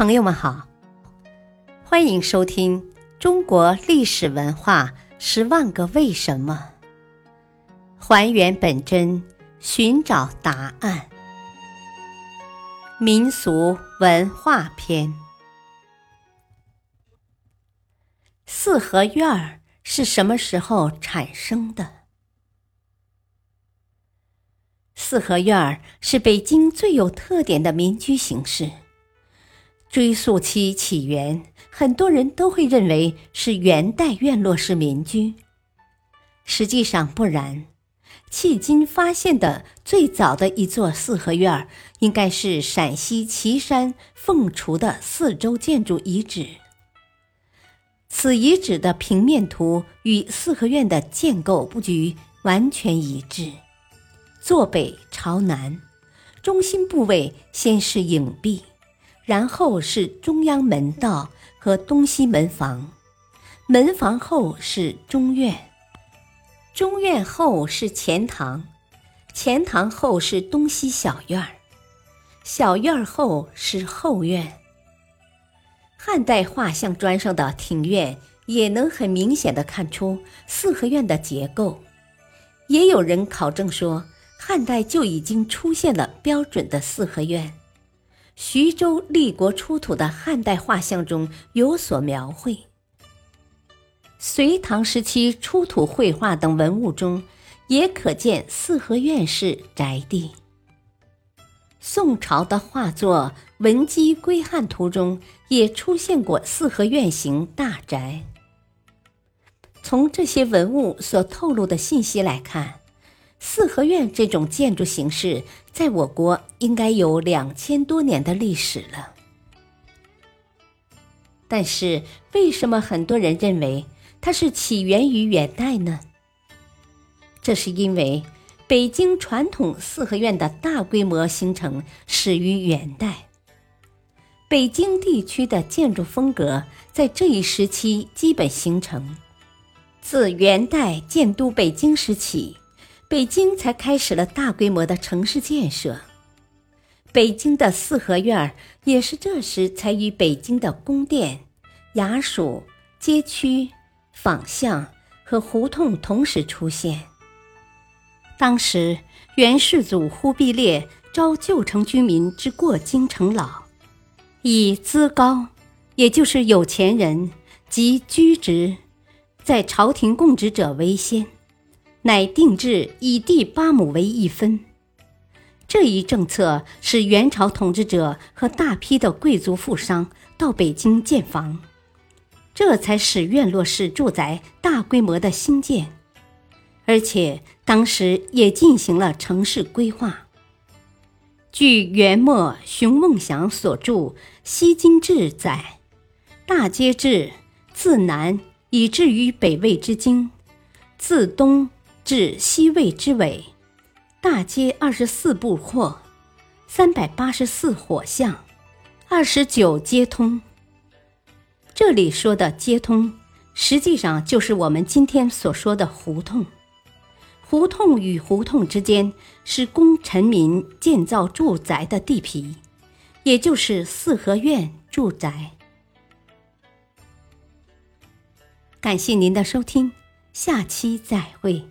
朋友们好，欢迎收听《中国历史文化十万个为什么》，还原本真，寻找答案。民俗文化篇：四合院儿是什么时候产生的？四合院儿是北京最有特点的民居形式。追溯其起源，很多人都会认为是元代院落式民居。实际上不然，迄今发现的最早的一座四合院，应该是陕西岐山凤雏的四周建筑遗址。此遗址的平面图与四合院的建构布局完全一致，坐北朝南，中心部位先是影壁。然后是中央门道和东西门房，门房后是中院，中院后是前堂，前堂后是东西小院儿，小院儿后是后院。汉代画像砖上的庭院也能很明显的看出四合院的结构。也有人考证说，汉代就已经出现了标准的四合院。徐州立国出土的汉代画像中有所描绘，隋唐时期出土绘画等文物中也可见四合院式宅地。宋朝的画作《文姬归汉图》中也出现过四合院型大宅。从这些文物所透露的信息来看。四合院这种建筑形式，在我国应该有两千多年的历史了。但是，为什么很多人认为它是起源于元代呢？这是因为北京传统四合院的大规模形成始于元代，北京地区的建筑风格在这一时期基本形成。自元代建都北京时起。北京才开始了大规模的城市建设，北京的四合院儿也是这时才与北京的宫殿、衙署、街区、坊巷和胡同同时出现。当时，元世祖忽必烈招旧城居民之过京城老，以资高，也就是有钱人及居职，在朝廷供职者为先。乃定制以地八亩为一分，这一政策使元朝统治者和大批的贵族富商到北京建房，这才使院落式住宅大规模的兴建，而且当时也进行了城市规划。据元末熊梦祥所著《西京志》载，大街至自南以至于北魏之京，自东。至西魏之尾，大街二十四步阔，三百八十四火巷，二十九街通。这里说的街通，实际上就是我们今天所说的胡同。胡同与胡同之间是供臣民建造住宅的地皮，也就是四合院住宅。感谢您的收听，下期再会。